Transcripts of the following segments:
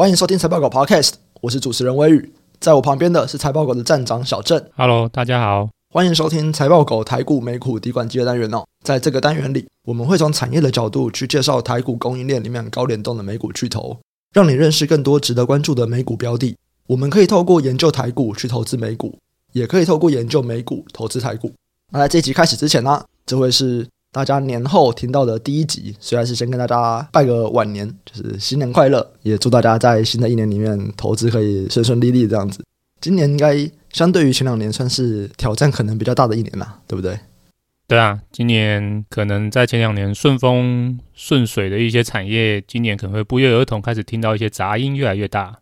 欢迎收听财报狗 Podcast，我是主持人威宇，在我旁边的是财报狗的站长小郑。Hello，大家好，欢迎收听财报狗台股美股底管机的单元哦。在这个单元里，我们会从产业的角度去介绍台股供应链里面高联动的美股巨头，让你认识更多值得关注的美股标的。我们可以透过研究台股去投资美股，也可以透过研究美股投资台股。那在这集开始之前呢，这会是。大家年后听到的第一集，虽然是先跟大家拜个晚年，就是新年快乐，也祝大家在新的一年里面投资可以顺顺利利这样子。今年应该相对于前两年算是挑战可能比较大的一年啦，对不对？对啊，今年可能在前两年顺风顺水的一些产业，今年可能会不约而同开始听到一些杂音越来越大。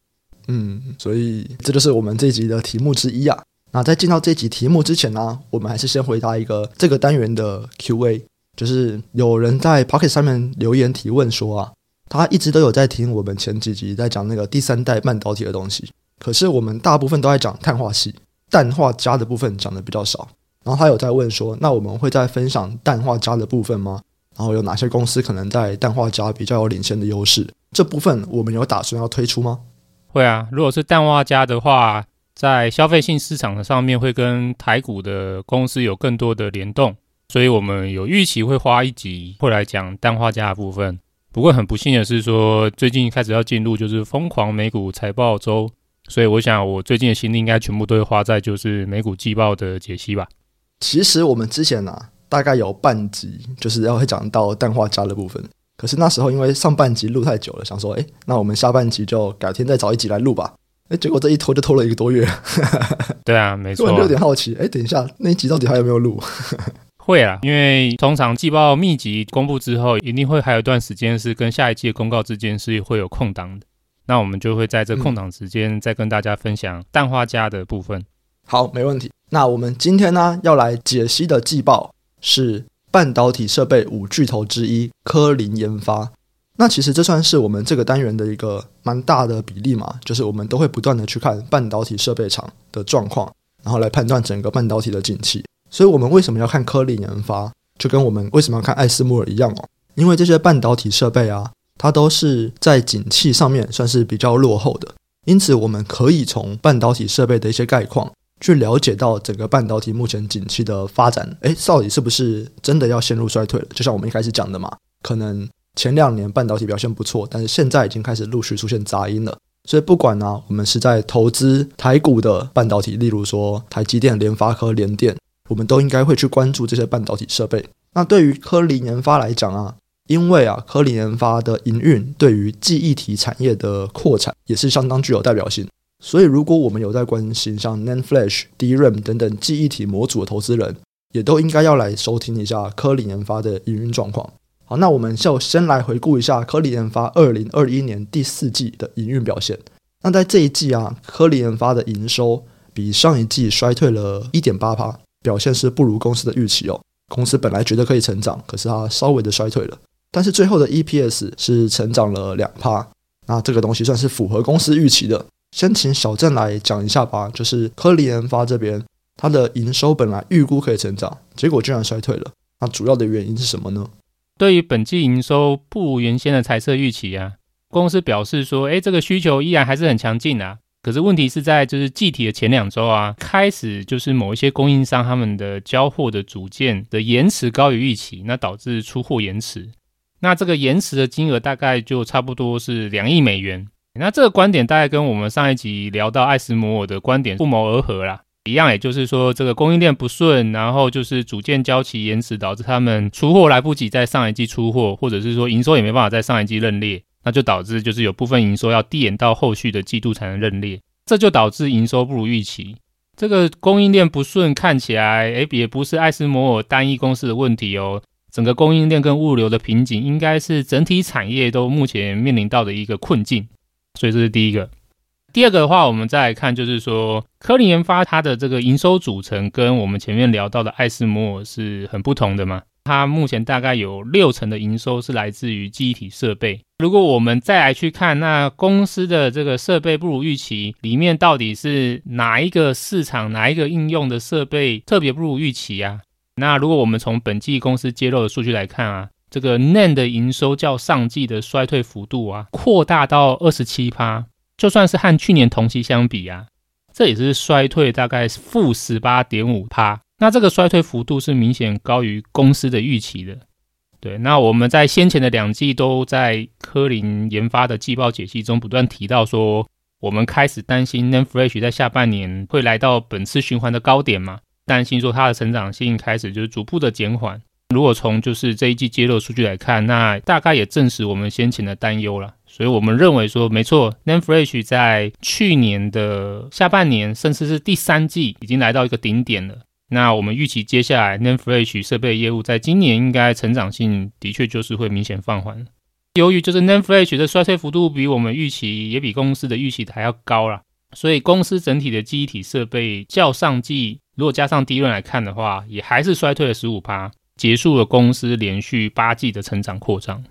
嗯，所以这就是我们这一集的题目之一啊。那在进到这一集题目之前呢，我们还是先回答一个这个单元的 Q&A。就是有人在 Pocket 上面留言提问说啊，他一直都有在听我们前几集在讲那个第三代半导体的东西，可是我们大部分都在讲碳化矽，氮化镓的部分讲的比较少。然后他有在问说，那我们会再分享氮化镓的部分吗？然后有哪些公司可能在氮化镓比较有领先的优势？这部分我们有打算要推出吗？会啊，如果是氮化镓的话，在消费性市场的上面会跟台股的公司有更多的联动。所以我们有预期会花一集会来讲氮化镓的部分。不过很不幸的是说，最近开始要进入就是疯狂美股财报周，所以我想我最近的心力应该全部都会花在就是美股季报的解析吧。其实我们之前呢、啊，大概有半集就是要会讲到氮化镓的部分，可是那时候因为上半集录太久了，想说，哎，那我们下半集就改天再找一集来录吧。哎，结果这一拖就拖了一个多月。对啊，没错。我就有点好奇，哎，等一下那一集到底还有没有录？会啊，因为通常季报密集公布之后，一定会还有一段时间是跟下一季的公告之间是会有空档的。那我们就会在这空档时间再跟大家分享氮化镓的部分。好，没问题。那我们今天呢要来解析的季报是半导体设备五巨头之一科林研发。那其实这算是我们这个单元的一个蛮大的比例嘛，就是我们都会不断的去看半导体设备厂的状况，然后来判断整个半导体的景气。所以，我们为什么要看科林研发，就跟我们为什么要看艾斯莫尔一样哦？因为这些半导体设备啊，它都是在景气上面算是比较落后的。因此，我们可以从半导体设备的一些概况，去了解到整个半导体目前景气的发展。诶，到底是不是真的要陷入衰退了？就像我们一开始讲的嘛，可能前两年半导体表现不错，但是现在已经开始陆续出现杂音了。所以，不管呢、我们是在投资台股的半导体，例如说台积电、联发科、联电。我们都应该会去关注这些半导体设备。那对于科林研发来讲啊，因为啊，科林研发的营运对于记忆体产业的扩产也是相当具有代表性。所以，如果我们有在关心像 NAND Flash、DRAM 等等记忆体模组的投资人，也都应该要来收听一下科林研发的营运状况。好，那我们就先来回顾一下科林研发二零二一年第四季的营运表现。那在这一季啊，科林研发的营收比上一季衰退了一点八趴。表现是不如公司的预期哦。公司本来觉得可以成长，可是它稍微的衰退了。但是最后的 EPS 是成长了两趴，那这个东西算是符合公司预期的。先请小郑来讲一下吧，就是科林研发这边，它的营收本来预估可以成长，结果居然衰退了。那主要的原因是什么呢？对于本季营收不如原先的猜测预期啊，公司表示说，诶，这个需求依然还是很强劲啊。可是问题是在就是季体的前两周啊，开始就是某一些供应商他们的交货的组件的延迟高于预期，那导致出货延迟。那这个延迟的金额大概就差不多是两亿美元。那这个观点大概跟我们上一集聊到艾斯摩尔的观点不谋而合啦，一样，也就是说这个供应链不顺，然后就是组件交期延迟，导致他们出货来不及在上一季出货，或者是说营收也没办法在上一季认列。那就导致就是有部分营收要递延到后续的季度才能认列，这就导致营收不如预期。这个供应链不顺看起来，诶，也不是艾斯摩尔单一公司的问题哦。整个供应链跟物流的瓶颈，应该是整体产业都目前面临到的一个困境。所以这是第一个。第二个的话，我们再来看，就是说科林研发它的这个营收组成，跟我们前面聊到的艾斯摩尔是很不同的嘛。它目前大概有六成的营收是来自于记忆体设备。如果我们再来去看，那公司的这个设备不如预期，里面到底是哪一个市场、哪一个应用的设备特别不如预期啊？那如果我们从本季公司揭露的数据来看啊，这个 NAND 的营收较上季的衰退幅度啊，扩大到二十七趴，就算是和去年同期相比啊，这也是衰退大概负十八点五趴。那这个衰退幅度是明显高于公司的预期的。对，那我们在先前的两季都在科林研发的季报解析中不断提到说，我们开始担心 NAND Flash 在下半年会来到本次循环的高点嘛，担心说它的成长性开始就是逐步的减缓。如果从就是这一季揭露数据来看，那大概也证实我们先前的担忧了。所以我们认为说，没错，NAND Flash 在去年的下半年，甚至是第三季，已经来到一个顶点了。那我们预期接下来 NAND Flash 设备业务在今年应该成长性的确就是会明显放缓。由于就是 NAND Flash 的衰退幅度比我们预期，也比公司的预期还要高啦，所以公司整体的记忆体设备较上季，如果加上低润来看的话，也还是衰退了十五趴。结束了公司连续八季的成长扩张，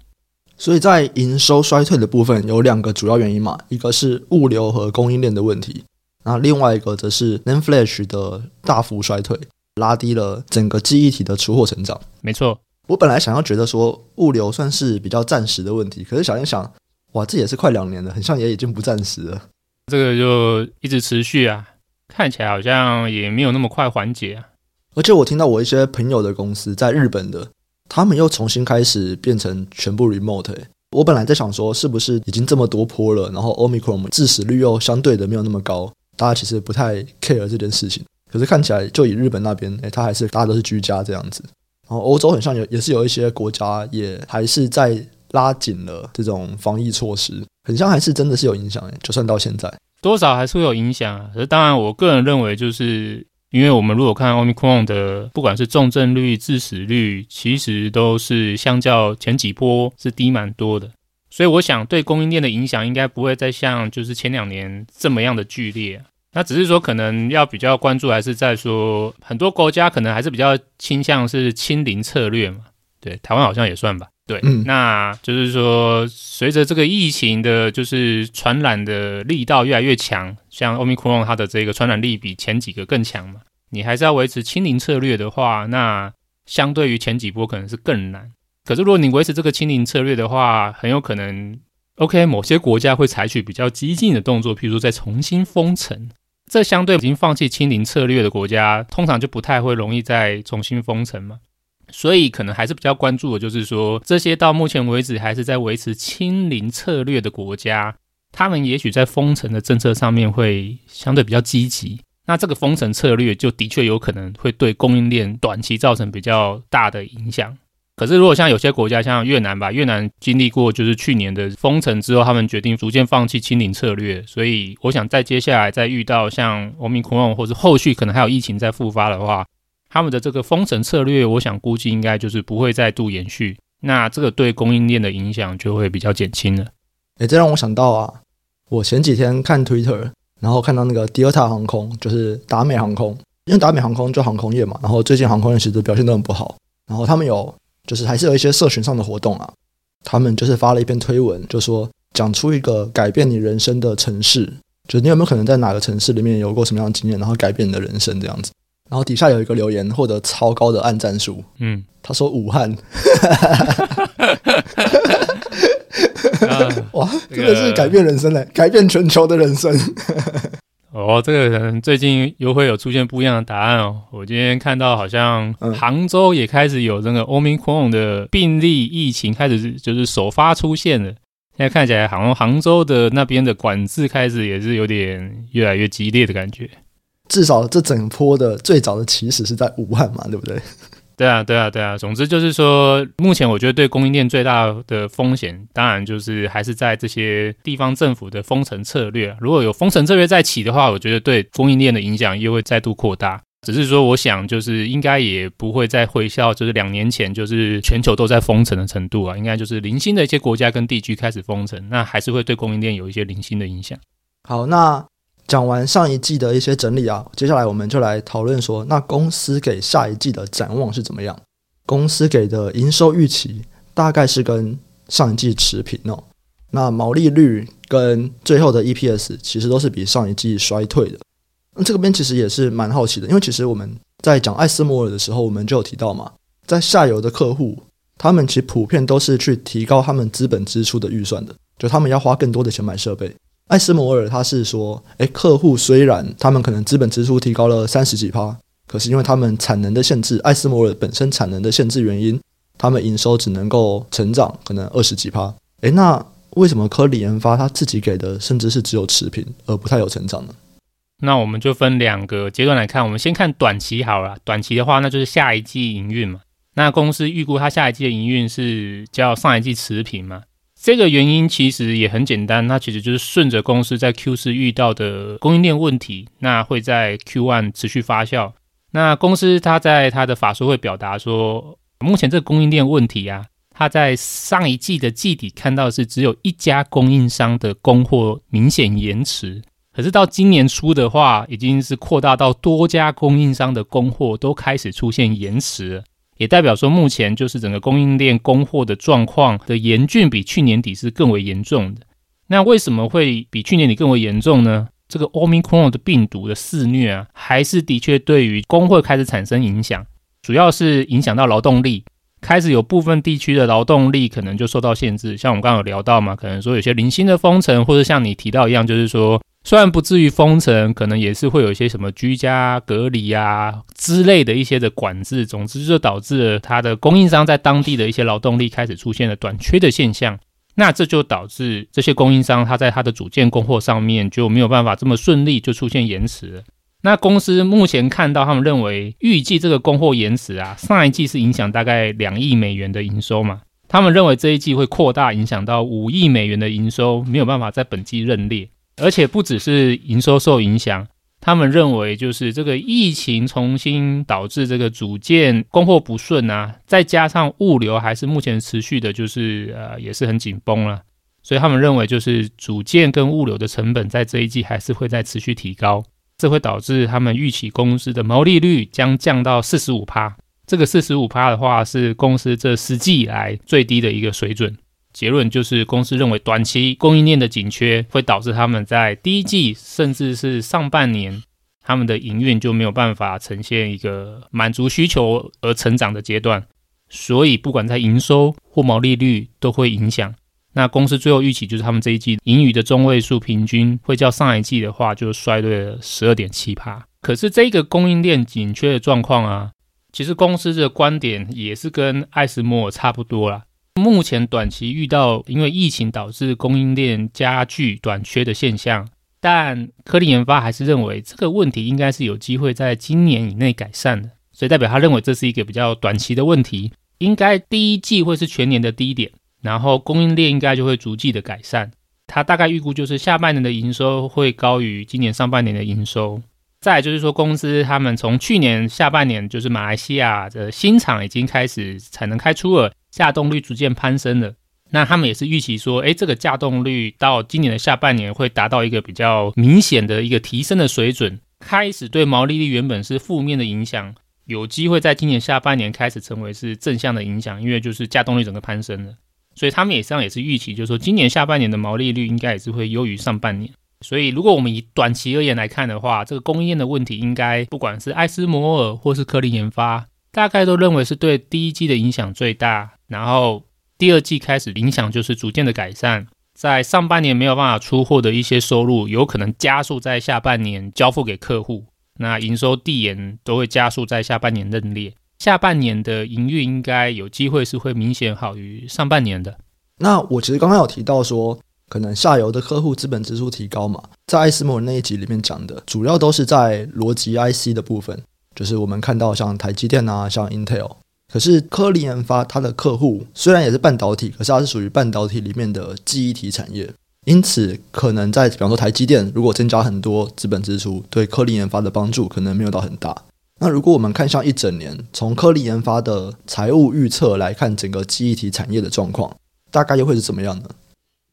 所以在营收衰退的部分有两个主要原因嘛，一个是物流和供应链的问题，那另外一个则是 NAND Flash 的大幅衰退，拉低了整个记忆体的出货成长。没错，我本来想要觉得说物流算是比较暂时的问题，可是想一想，哇，这也是快两年了，很像也已经不暂时了。这个就一直持续啊，看起来好像也没有那么快缓解啊。而且我听到我一些朋友的公司在日本的，他们又重新开始变成全部 remote。我本来在想说，是不是已经这么多波了，然后 Omicron 致死率又相对的没有那么高，大家其实不太 care 这件事情。可是看起来，就以日本那边，诶，他还是大家都是居家这样子。然后欧洲很像有，也是有一些国家也还是在拉紧了这种防疫措施，很像还是真的是有影响诶，就算到现在，多少还是会有影响啊。可是当然，我个人认为就是。因为我们如果看 Omicron 的，不管是重症率、致死率，其实都是相较前几波是低蛮多的，所以我想对供应链的影响应该不会再像就是前两年这么样的剧烈。那只是说可能要比较关注，还是在说很多国家可能还是比较倾向是清零策略嘛。对，台湾好像也算吧。对，嗯，那就是说，随着这个疫情的，就是传染的力道越来越强，像 Omicron 它的这个传染力比前几个更强嘛，你还是要维持清零策略的话，那相对于前几波可能是更难。可是如果你维持这个清零策略的话，很有可能，OK，某些国家会采取比较激进的动作，譬如说再重新封城。这相对已经放弃清零策略的国家，通常就不太会容易再重新封城嘛。所以可能还是比较关注的，就是说这些到目前为止还是在维持清零策略的国家，他们也许在封城的政策上面会相对比较积极。那这个封城策略就的确有可能会对供应链短期造成比较大的影响。可是如果像有些国家，像越南吧，越南经历过就是去年的封城之后，他们决定逐渐放弃清零策略。所以我想在接下来再遇到像 Omicron 或者后续可能还有疫情再复发的话。他们的这个封城策略，我想估计应该就是不会再度延续，那这个对供应链的影响就会比较减轻了。诶，这让我想到啊，我前几天看 Twitter，然后看到那个 Delta 航空，就是达美航空，因为达美航空就航空业嘛，然后最近航空业其实表现都很不好，然后他们有就是还是有一些社群上的活动啊，他们就是发了一篇推文，就说讲出一个改变你人生的城市，就你有没有可能在哪个城市里面有过什么样的经验，然后改变你的人生这样子。然后底下有一个留言获得超高的按赞数，嗯，他说武汉，哇，真的是改变人生嘞，改变全球的人生。哦，这个人最近又会有出现不一样的答案哦。我今天看到好像杭州也开始有这个 Omicron 的病例疫情开始就是首发出现了。现在看起来好像杭州的那边的管制开始也是有点越来越激烈的感觉。至少这整波的最早的起始是在武汉嘛，对不对？对啊，对啊，对啊。总之就是说，目前我觉得对供应链最大的风险，当然就是还是在这些地方政府的封城策略。如果有封城策略再起的话，我觉得对供应链的影响又会再度扩大。只是说，我想就是应该也不会再回校就是两年前就是全球都在封城的程度啊，应该就是零星的一些国家跟地区开始封城，那还是会对供应链有一些零星的影响。好，那。讲完上一季的一些整理啊，接下来我们就来讨论说，那公司给下一季的展望是怎么样？公司给的营收预期大概是跟上一季持平哦。那毛利率跟最后的 EPS 其实都是比上一季衰退的。那这个边其实也是蛮好奇的，因为其实我们在讲艾斯摩尔的时候，我们就有提到嘛，在下游的客户他们其实普遍都是去提高他们资本支出的预算的，就他们要花更多的钱买设备。艾斯摩尔他是说，诶，客户虽然他们可能资本支出提高了三十几趴，可是因为他们产能的限制，艾斯摩尔本身产能的限制原因，他们营收只能够成长可能二十几趴。诶，那为什么科里研发他自己给的甚至是只有持平，而不太有成长呢？那我们就分两个阶段来看，我们先看短期好了。短期的话，那就是下一季营运嘛。那公司预估它下一季的营运是较上一季持平嘛？这个原因其实也很简单，它其实就是顺着公司在 Q 四遇到的供应链问题，那会在 Q one 持续发酵。那公司它在它的法说会表达说，目前这个供应链问题啊，它在上一季的季底看到是只有一家供应商的供货明显延迟，可是到今年初的话，已经是扩大到多家供应商的供货都开始出现延迟了。也代表说，目前就是整个供应链供货的状况的严峻，比去年底是更为严重的。那为什么会比去年底更为严重呢？这个 Omicron 的病毒的肆虐啊，还是的确对于工会开始产生影响，主要是影响到劳动力，开始有部分地区的劳动力可能就受到限制。像我们刚刚有聊到嘛，可能说有些零星的封城，或者像你提到一样，就是说。虽然不至于封城，可能也是会有一些什么居家隔离啊之类的一些的管制。总之，就导致了它的供应商在当地的一些劳动力开始出现了短缺的现象。那这就导致这些供应商他在他的组件供货上面就没有办法这么顺利，就出现延迟。那公司目前看到，他们认为预计这个供货延迟啊，上一季是影响大概两亿美元的营收嘛，他们认为这一季会扩大影响到五亿美元的营收，没有办法在本季认列。而且不只是营收受影响，他们认为就是这个疫情重新导致这个组件供货不顺啊，再加上物流还是目前持续的，就是呃也是很紧绷了，所以他们认为就是组件跟物流的成本在这一季还是会再持续提高，这会导致他们预期公司的毛利率将降到四十五趴，这个四十五趴的话是公司这十季以来最低的一个水准。结论就是，公司认为短期供应链的紧缺会导致他们在第一季甚至是上半年，他们的营运就没有办法呈现一个满足需求而成长的阶段，所以不管在营收或毛利率都会影响。那公司最后预期就是，他们这一季盈余的中位数平均会较上一季的话就衰退了十二点七趴。可是这个供应链紧缺的状况啊，其实公司的观点也是跟艾斯摩尔差不多啦。目前短期遇到因为疫情导致供应链加剧短缺的现象，但科林研发还是认为这个问题应该是有机会在今年以内改善的，所以代表他认为这是一个比较短期的问题，应该第一季会是全年的低点，然后供应链应该就会逐季的改善。他大概预估就是下半年的营收会高于今年上半年的营收。再就是说，公司他们从去年下半年就是马来西亚的新厂已经开始产能开出了。稼动率逐渐攀升了，那他们也是预期说，诶，这个稼动率到今年的下半年会达到一个比较明显的一个提升的水准，开始对毛利率原本是负面的影响，有机会在今年下半年开始成为是正向的影响，因为就是稼动率整个攀升了，所以他们也实际上也是预期，就是说今年下半年的毛利率应该也是会优于上半年。所以如果我们以短期而言来看的话，这个供应链的问题应该不管是艾斯摩尔或是科林研发，大概都认为是对第一季的影响最大。然后第二季开始影响就是逐渐的改善，在上半年没有办法出货的一些收入，有可能加速在下半年交付给客户。那营收递延都会加速在下半年认列。下半年的营运应该有机会是会明显好于上半年的。那我其实刚刚有提到说，可能下游的客户资本支出提高嘛，在艾斯摩尔那一集里面讲的，主要都是在逻辑 IC 的部分，就是我们看到像台积电啊，像 Intel。可是科林研发它的客户虽然也是半导体，可是它是属于半导体里面的记忆体产业，因此可能在比方说台积电如果增加很多资本支出，对科林研发的帮助可能没有到很大。那如果我们看像一整年，从科林研发的财务预测来看，整个记忆体产业的状况，大概又会是怎么样呢？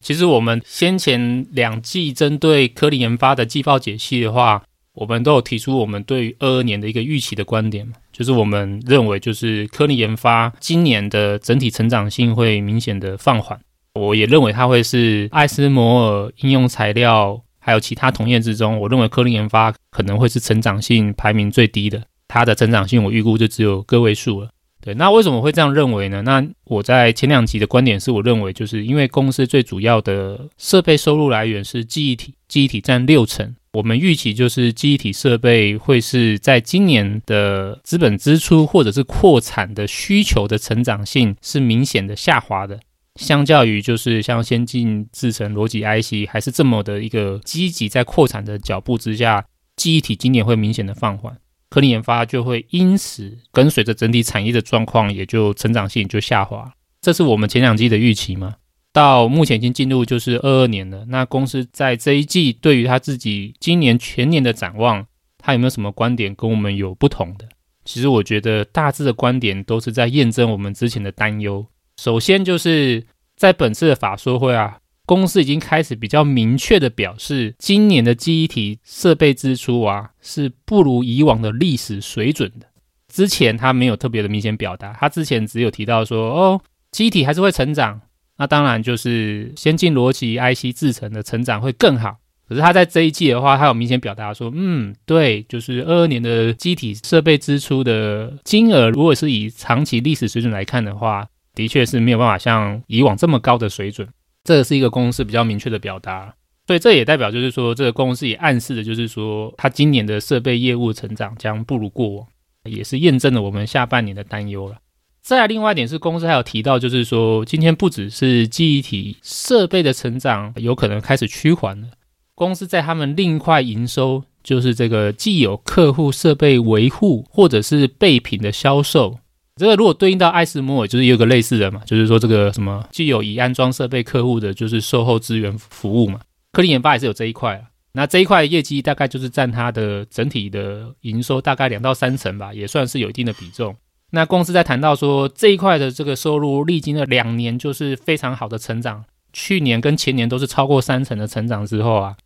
其实我们先前两季针对科林研发的季报解析的话，我们都有提出我们对于二二年的一个预期的观点嘛。就是我们认为，就是科林研发今年的整体成长性会明显的放缓。我也认为它会是艾斯摩尔应用材料还有其他同业之中，我认为科林研发可能会是成长性排名最低的。它的成长性我预估就只有个位数了。对，那为什么会这样认为呢？那我在前两集的观点是我认为，就是因为公司最主要的设备收入来源是记忆体，记忆体占六成。我们预期就是记忆体设备会是在今年的资本支出或者是扩产的需求的成长性是明显的下滑的，相较于就是像先进制程逻辑 IC 还是这么的一个积极在扩产的脚步之下，记忆体今年会明显的放缓。科林研发就会因此跟随着整体产业的状况，也就成长性就下滑。这是我们前两季的预期嘛？到目前已经进入就是二二年了。那公司在这一季对于他自己今年全年的展望，他有没有什么观点跟我们有不同的？其实我觉得大致的观点都是在验证我们之前的担忧。首先就是在本次的法说会啊。公司已经开始比较明确的表示，今年的记忆体设备支出啊是不如以往的历史水准的。之前他没有特别的明显表达，他之前只有提到说，哦，记忆体还是会成长，那当然就是先进逻辑 IC 制程的成长会更好。可是他在这一季的话，他有明显表达说，嗯，对，就是二二年的机体设备支出的金额，如果是以长期历史水准来看的话，的确是没有办法像以往这么高的水准。这是一个公司比较明确的表达，所以这也代表就是说，这个公司也暗示的就是说，它今年的设备业务成长将不如过往，也是验证了我们下半年的担忧了。再，另外一点是，公司还有提到，就是说，今天不只是记忆体设备的成长有可能开始趋缓了，公司在他们另一块营收，就是这个既有客户设备维护或者是备品的销售。这个如果对应到艾斯摩尔，就是有个类似的嘛，就是说这个什么既有已安装设备客户的，就是售后资源服务嘛。科林研发也是有这一块啊，那这一块业绩大概就是占它的整体的营收大概两到三成吧，也算是有一定的比重。那公司在谈到说这一块的这个收入历经了两年就是非常好的成长，去年跟前年都是超过三成的成长之后啊，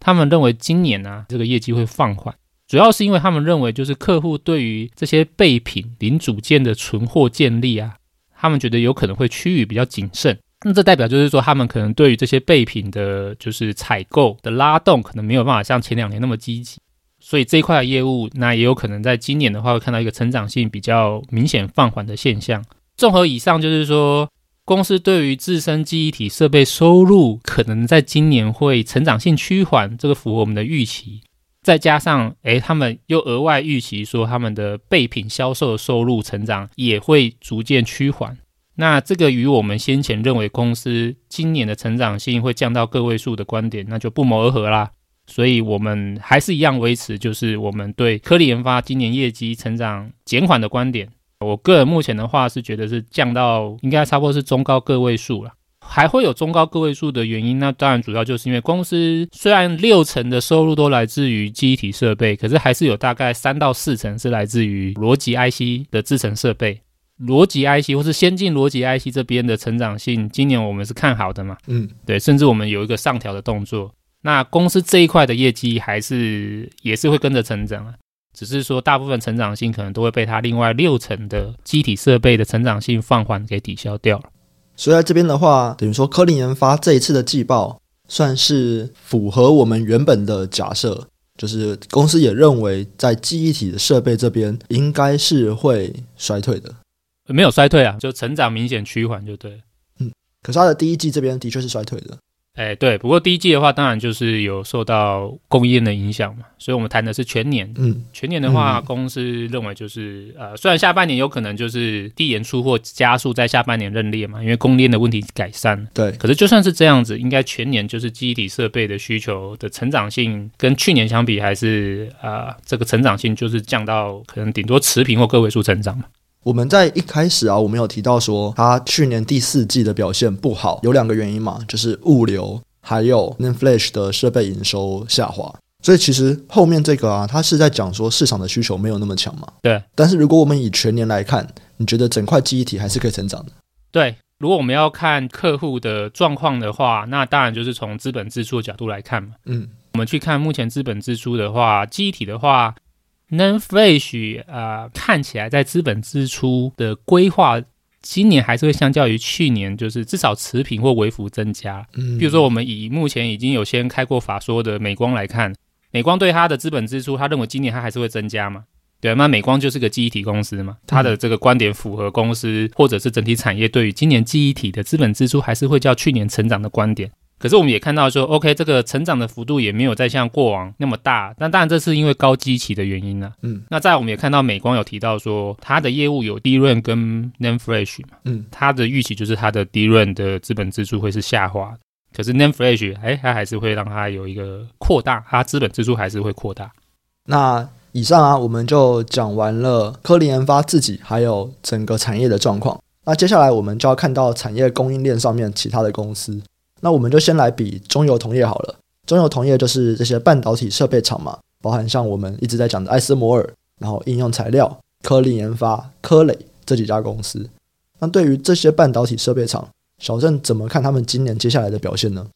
他们认为今年呢、这个业绩会放缓。主要是因为他们认为，就是客户对于这些备品零组件的存货建立啊，他们觉得有可能会趋于比较谨慎。那这代表就是说，他们可能对于这些备品的，就是采购的拉动，可能没有办法像前两年那么积极。所以这一块的业务，那也有可能在今年的话，会看到一个成长性比较明显放缓的现象。综合以上，就是说，公司对于自身记忆体设备收入可能在今年会成长性趋缓，这个符合我们的预期。再加上，诶，他们又额外预期说，他们的备品销售收入成长也会逐渐趋缓。那这个与我们先前认为公司今年的成长性会降到个位数的观点，那就不谋而合啦。所以，我们还是一样维持，就是我们对科林研发今年业绩成长减缓的观点。我个人目前的话是觉得是降到应该差不多是中高个位数了。还会有中高个位数的原因，那当然主要就是因为公司虽然六成的收入都来自于记忆体设备，可是还是有大概三到四成是来自于逻辑 IC 的制程设备。逻辑 IC 或是先进逻辑 IC 这边的成长性，今年我们是看好的嘛？嗯，对，甚至我们有一个上调的动作。那公司这一块的业绩还是也是会跟着成长啊，只是说大部分成长性可能都会被它另外六成的机体设备的成长性放缓给抵消掉了。所以在这边的话，等于说科林研发这一次的季报算是符合我们原本的假设，就是公司也认为在记忆体的设备这边应该是会衰退的，没有衰退啊，就成长明显趋缓就对。嗯，可是它的第一季这边的确是衰退的。哎，对，不过第一季的话，当然就是有受到供应链的影响嘛，所以我们谈的是全年。嗯，全年的话，嗯、公司认为就是呃，虽然下半年有可能就是递延出货加速，在下半年认列嘛，因为供应链的问题改善。对，可是就算是这样子，应该全年就是记忆体设备的需求的成长性跟去年相比，还是啊、呃，这个成长性就是降到可能顶多持平或个位数成长嘛。我们在一开始啊，我们有提到说，它去年第四季的表现不好，有两个原因嘛，就是物流还有 NAND Flash 的设备营收下滑。所以其实后面这个啊，它是在讲说市场的需求没有那么强嘛。对。但是如果我们以全年来看，你觉得整块记忆体还是可以成长的？对。如果我们要看客户的状况的话，那当然就是从资本支出的角度来看嘛。嗯。我们去看目前资本支出的话，记忆体的话。NAND Flash 啊，看起来在资本支出的规划，今年还是会相较于去年，就是至少持平或微幅增加。嗯，比如说我们以目前已经有先开过法说的美光来看，美光对它的资本支出，他认为今年它还是会增加嘛？对，那美光就是个记忆体公司嘛，它的这个观点符合公司或者是整体产业对于今年记忆体的资本支出还是会较去年成长的观点。可是我们也看到说，OK，这个成长的幅度也没有再像过往那么大。那当然这是因为高基期的原因呢、啊。嗯，那再来我们也看到美光有提到说，它的业务有 DRAM 跟 NAND Flash 嘛。嗯，它的预期就是它的 DRAM 的资本支出会是下滑的，可是 NAND Flash 哎，它还是会让它有一个扩大，它资本支出还是会扩大。那以上啊，我们就讲完了科林研发自己还有整个产业的状况。那接下来我们就要看到产业供应链上面其他的公司。那我们就先来比中游同业好了。中游同业就是这些半导体设备厂嘛，包含像我们一直在讲的艾斯摩尔，然后应用材料、科林研发、科磊这几家公司。那对于这些半导体设备厂，小郑怎么看他们今年接下来的表现呢？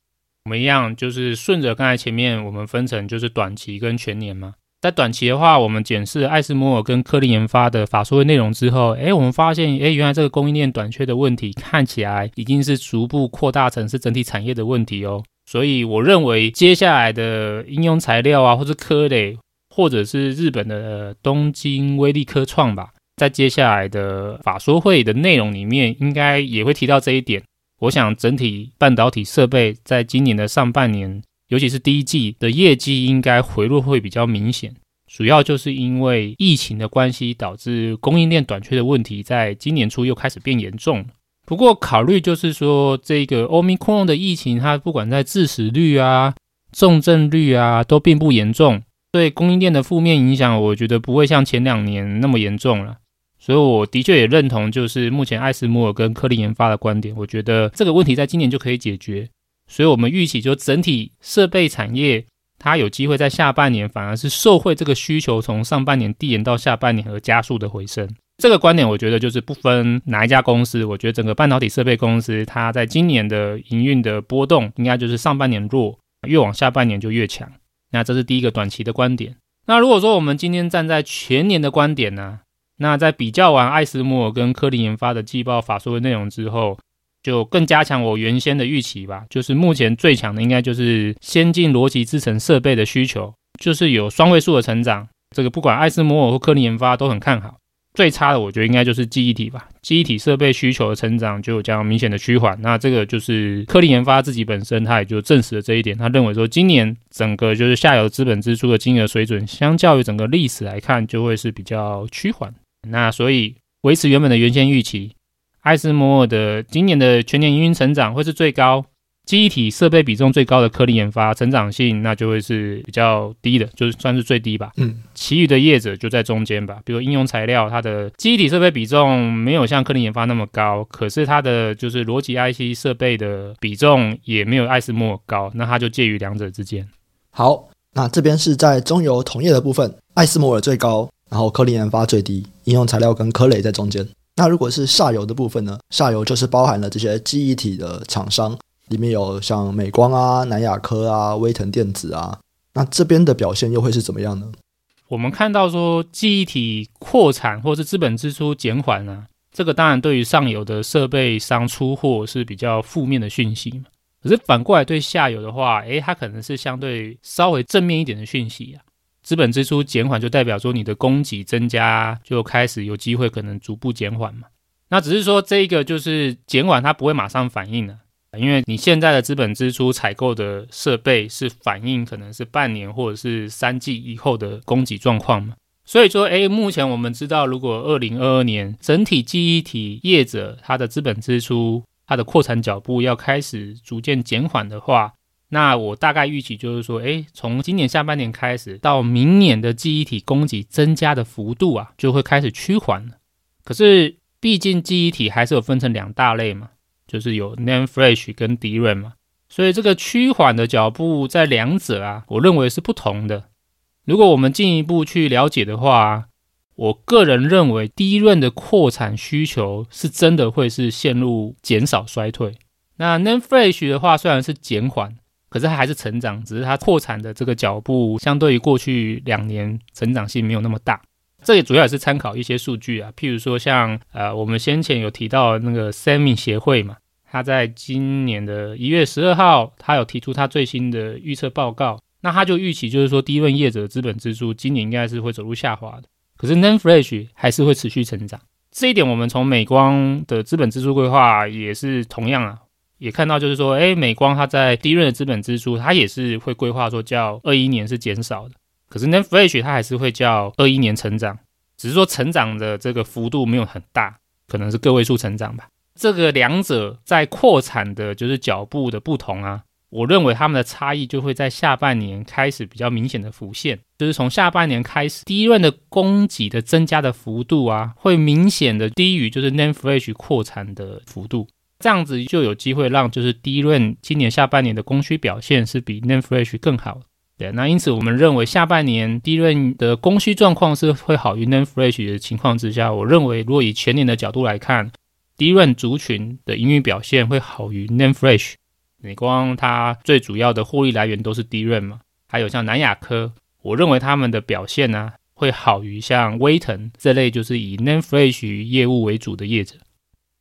我们一样就是顺着刚才前面我们分成就是短期跟全年嘛。在短期的话，我们检视艾斯摩尔跟科林研发的法说会内容之后，诶，我们发现，诶，原来这个供应链短缺的问题看起来已经是逐步扩大成是整体产业的问题哦。所以我认为接下来的应用材料啊，或是科磊，或者是日本的东京威力科创吧，在接下来的法说会的内容里面，应该也会提到这一点。我想整体半导体设备在今年的上半年。尤其是第一季的业绩应该回落会比较明显，主要就是因为疫情的关系，导致供应链短缺的问题，在今年初又开始变严重。不过考虑就是说，这个 Omicron 的疫情，它不管在致死率啊、重症率啊，都并不严重，对供应链的负面影响，我觉得不会像前两年那么严重了。所以我的确也认同，就是目前艾斯摩尔跟科林研发的观点，我觉得这个问题在今年就可以解决。所以，我们预期就整体设备产业，它有机会在下半年反而是受惠这个需求从上半年递延到下半年而加速的回升。这个观点，我觉得就是不分哪一家公司，我觉得整个半导体设备公司，它在今年的营运的波动，应该就是上半年弱，越往下半年就越强。那这是第一个短期的观点。那如果说我们今天站在全年的观点呢，那在比较完艾斯摩尔跟科林研发的季报法说的内容之后，就更加强我原先的预期吧，就是目前最强的应该就是先进逻辑制程设备的需求，就是有双位数的成长。这个不管艾斯摩尔或科林研发都很看好。最差的我觉得应该就是记忆体吧，记忆体设备需求的成长就有将明显的趋缓。那这个就是科林研发自己本身他也就证实了这一点，他认为说今年整个就是下游资本支出的金额水准，相较于整个历史来看，就会是比较趋缓。那所以维持原本的原先预期。艾斯摩尔的今年的全年营运成长会是最高，记忆体设备比重最高的颗粒研发成长性那就会是比较低的，就是算是最低吧。嗯，其余的业者就在中间吧。比如应用材料，它的记忆体设备比重没有像科林研发那么高，可是它的就是逻辑 IC 设备的比重也没有艾斯摩尔高，那它就介于两者之间。好，那这边是在中游同业的部分，艾斯摩尔最高，然后科林研发最低，应用材料跟科磊在中间。那如果是下游的部分呢？下游就是包含了这些记忆体的厂商，里面有像美光啊、南亚科啊、威腾电子啊。那这边的表现又会是怎么样呢？我们看到说记忆体扩产或是资本支出减缓啊，这个当然对于上游的设备商出货是比较负面的讯息。可是反过来对下游的话，诶，它可能是相对稍微正面一点的讯息啊。资本支出减缓，就代表说你的供给增加，就开始有机会可能逐步减缓嘛。那只是说这个就是减缓，它不会马上反应的，因为你现在的资本支出采购的设备是反映可能是半年或者是三季以后的供给状况嘛。所以说，哎，目前我们知道，如果二零二二年整体记忆体业者它的资本支出它的扩产脚步要开始逐渐减缓的话。那我大概预期就是说，诶，从今年下半年开始到明年的记忆体供给增加的幅度啊，就会开始趋缓了。可是，毕竟记忆体还是有分成两大类嘛，就是有 NAND Flash 跟 DRAM 嘛，所以这个趋缓的脚步在两者啊，我认为是不同的。如果我们进一步去了解的话，我个人认为 DRAM 的扩产需求是真的会是陷入减少衰退。那 NAND Flash 的话，虽然是减缓。可是它还是成长，只是它扩产的这个脚步，相对于过去两年成长性没有那么大。这也主要也是参考一些数据啊，譬如说像呃，我们先前有提到那个 SEMI 协会嘛，他在今年的一月十二号，他有提出他最新的预测报告，那他就预期就是说，低润业者的资本支出今年应该是会走入下滑的。可是 NAND Flash 还是会持续成长。这一点我们从美光的资本支出规划也是同样啊，也看到就是说，哎，美光它在 DRAM 的资本支出，它也是会规划说叫二一年是减少的。可是 NAND Flash 它还是会叫二一年成长，只是说成长的这个幅度没有很大，可能是个位数成长吧。这个两者在扩产的就是脚步的不同啊。我认为他们的差异就会在下半年开始比较明显的浮现，就是从下半年开始第一轮的供给的增加的幅度啊，会明显的低于就是 NAND Flash 扩产的幅度，这样子就有机会让就是 DRAM 今年下半年的供需表现是比 NAND Flash 更好。对，那因此我们认为下半年 DRAM 的供需状况是会好于 NAND Flash 的情况之下，我认为如果以全年的角度来看，DRAM 族群的营运表现会好于 NAND Flash。美光它最主要的获利来源都是 DRAM 嘛，还有像南亚科，我认为他们的表现呢、啊、会好于像威腾这类就是以 NAND Flash 业务为主的业者。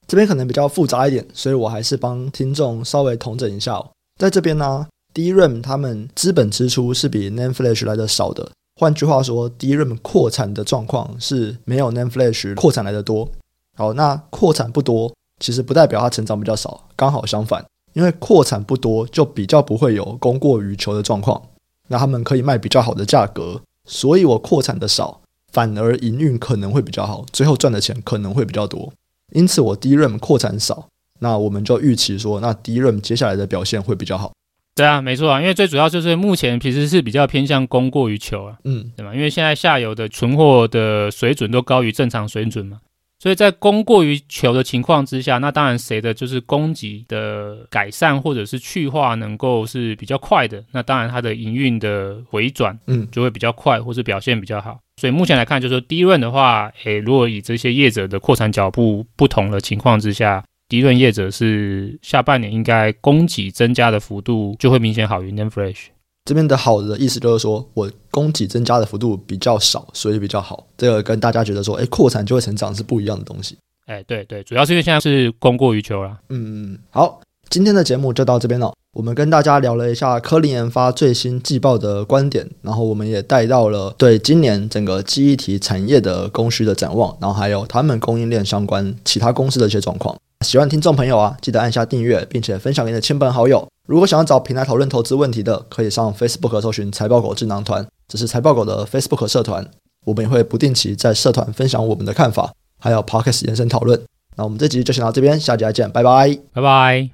这边可能比较复杂一点，所以我还是帮听众稍微统整一下哦。在这边呢，DRAM 他们资本支出是比 Nanflash 来的少的，换句话说，DRAM 扩产的状况是没有 Nanflash 扩产来的多。好，那扩产不多，其实不代表它成长比较少，刚好相反。因为扩产不多，就比较不会有供过于求的状况，那他们可以卖比较好的价格，所以我扩产的少，反而营运可能会比较好，最后赚的钱可能会比较多。因此我 DRAM 扩产少，那我们就预期说，那 DRAM 接下来的表现会比较好。对啊，没错啊，因为最主要就是目前其实是比较偏向供过于求啊，嗯，对吧？因为现在下游的存货的水准都高于正常水准嘛。所以在供过于求的情况之下，那当然谁的就是供给的改善或者是去化能够是比较快的，那当然它的营运的回转，嗯，就会比较快，或是表现比较好。所以目前来看，就是说 DRAM 的话，诶，如果以这些业者的扩产脚步不同的情况之下，DRAM 业者是下半年应该供给增加的幅度就会明显好于 NAND Flash。这边的好的意思就是说，我供给增加的幅度比较少，所以比较好。这个跟大家觉得说，诶，扩产就会成长是不一样的东西。哎，对对，主要是因为现在是供过于求了。嗯嗯，好，今天的节目就到这边了。我们跟大家聊了一下科林研发最新季报的观点，然后我们也带到了对今年整个记忆体产业的供需的展望，然后还有他们供应链相关其他公司的一些状况。喜欢听众朋友啊，记得按下订阅，并且分享给你的亲朋好友。如果想要找平台讨论投资问题的，可以上 Facebook 搜寻财报狗智囊团，这是财报狗的 Facebook 社团。我们也会不定期在社团分享我们的看法，还有 Podcast 延伸讨论。那我们这集就先到这边，下集再见，拜拜，拜拜。